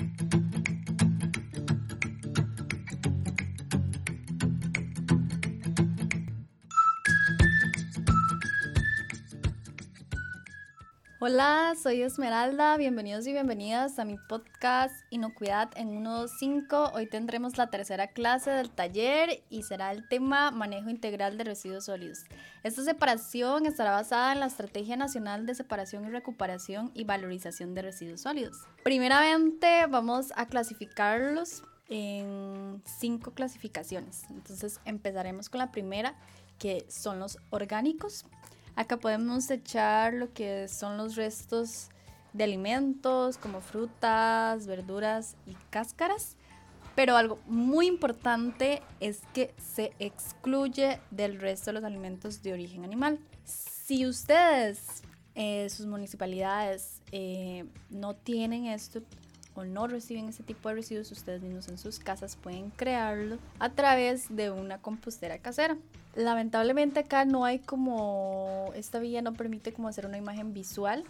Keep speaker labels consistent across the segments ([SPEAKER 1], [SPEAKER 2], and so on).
[SPEAKER 1] thank you Hola, soy Esmeralda, bienvenidos y bienvenidas a mi podcast Inocuidad en 1.5. Hoy tendremos la tercera clase del taller y será el tema manejo integral de residuos sólidos. Esta separación estará basada en la Estrategia Nacional de Separación y Recuperación y Valorización de Residuos Sólidos. Primeramente vamos a clasificarlos en cinco clasificaciones. Entonces empezaremos con la primera, que son los orgánicos. Acá podemos echar lo que son los restos de alimentos como frutas, verduras y cáscaras. Pero algo muy importante es que se excluye del resto de los alimentos de origen animal. Si ustedes, eh, sus municipalidades, eh, no tienen esto, o no reciben ese tipo de residuos, ustedes mismos en sus casas pueden crearlo a través de una compostera casera. Lamentablemente acá no hay como, esta vía no permite como hacer una imagen visual,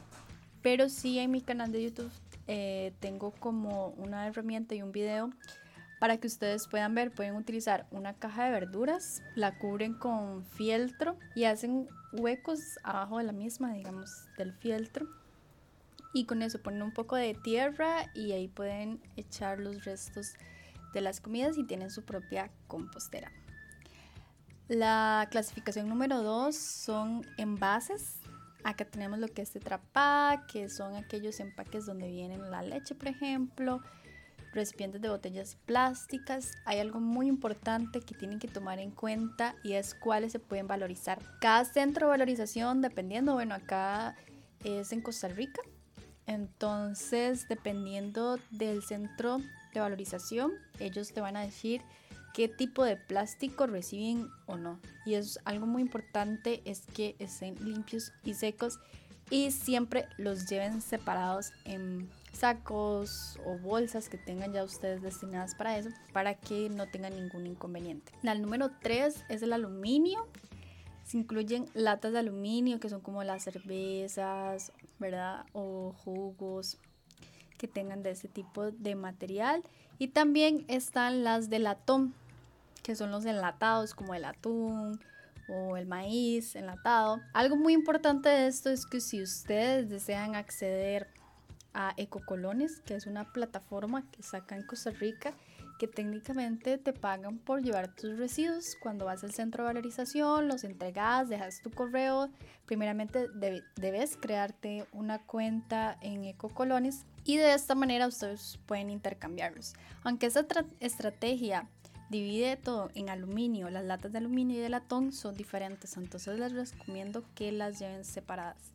[SPEAKER 1] pero sí en mi canal de YouTube eh, tengo como una herramienta y un video para que ustedes puedan ver, pueden utilizar una caja de verduras, la cubren con fieltro y hacen huecos abajo de la misma, digamos, del fieltro y con eso ponen un poco de tierra y ahí pueden echar los restos de las comidas y tienen su propia compostera. La clasificación número 2 son envases. Acá tenemos lo que es Tetra que son aquellos empaques donde vienen la leche, por ejemplo, recipientes de botellas plásticas. Hay algo muy importante que tienen que tomar en cuenta y es cuáles se pueden valorizar. Cada centro de valorización, dependiendo, bueno, acá es en Costa Rica, entonces, dependiendo del centro de valorización, ellos te van a decir qué tipo de plástico reciben o no. Y es algo muy importante es que estén limpios y secos y siempre los lleven separados en sacos o bolsas que tengan ya ustedes destinadas para eso, para que no tengan ningún inconveniente. La número 3 es el aluminio. Se incluyen latas de aluminio que son como las cervezas, ¿verdad? O jugos que tengan de ese tipo de material. Y también están las de latón, que son los enlatados como el atún o el maíz enlatado. Algo muy importante de esto es que si ustedes desean acceder a Ecocolones, que es una plataforma que saca en Costa Rica, que técnicamente te pagan por llevar tus residuos. Cuando vas al centro de valorización, los entregas, dejas tu correo. Primeramente debes crearte una cuenta en Ecocolones y de esta manera ustedes pueden intercambiarlos. Aunque esta estrategia divide todo en aluminio, las latas de aluminio y de latón son diferentes, entonces les recomiendo que las lleven separadas.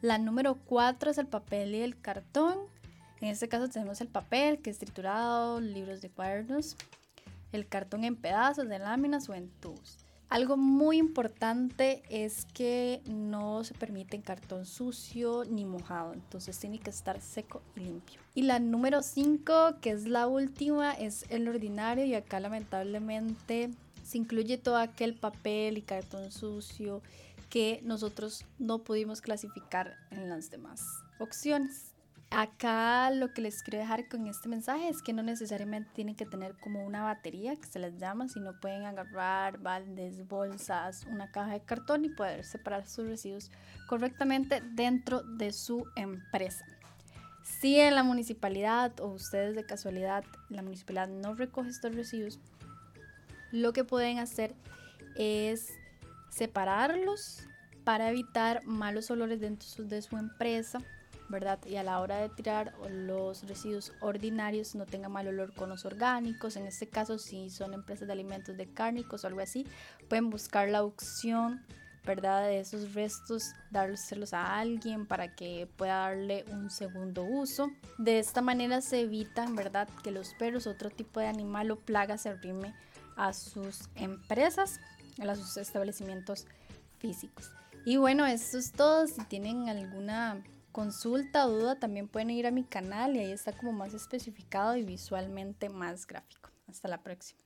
[SPEAKER 1] La número 4 es el papel y el cartón. En este caso tenemos el papel que es triturado, libros de cuadernos, el cartón en pedazos de láminas o en tubos. Algo muy importante es que no se permite cartón sucio ni mojado, entonces tiene que estar seco y limpio. Y la número 5, que es la última, es el ordinario y acá lamentablemente se incluye todo aquel papel y cartón sucio que nosotros no pudimos clasificar en las demás opciones. Acá lo que les quiero dejar con este mensaje es que no necesariamente tienen que tener como una batería que se les llama, sino pueden agarrar baldes, bolsas, una caja de cartón y poder separar sus residuos correctamente dentro de su empresa. Si en la municipalidad o ustedes de casualidad la municipalidad no recoge estos residuos, lo que pueden hacer es separarlos para evitar malos olores dentro de su empresa ¿verdad? Y a la hora de tirar los residuos ordinarios no tenga mal olor con los orgánicos. En este caso, si son empresas de alimentos de cárnicos o algo así, pueden buscar la opción, ¿verdad? De esos restos, dárselos a alguien para que pueda darle un segundo uso. De esta manera se evitan, ¿verdad? Que los perros, otro tipo de animal o plaga se arrime a sus empresas, a sus establecimientos físicos. Y bueno, eso es todo. Si tienen alguna consulta o duda, también pueden ir a mi canal y ahí está como más especificado y visualmente más gráfico. Hasta la próxima.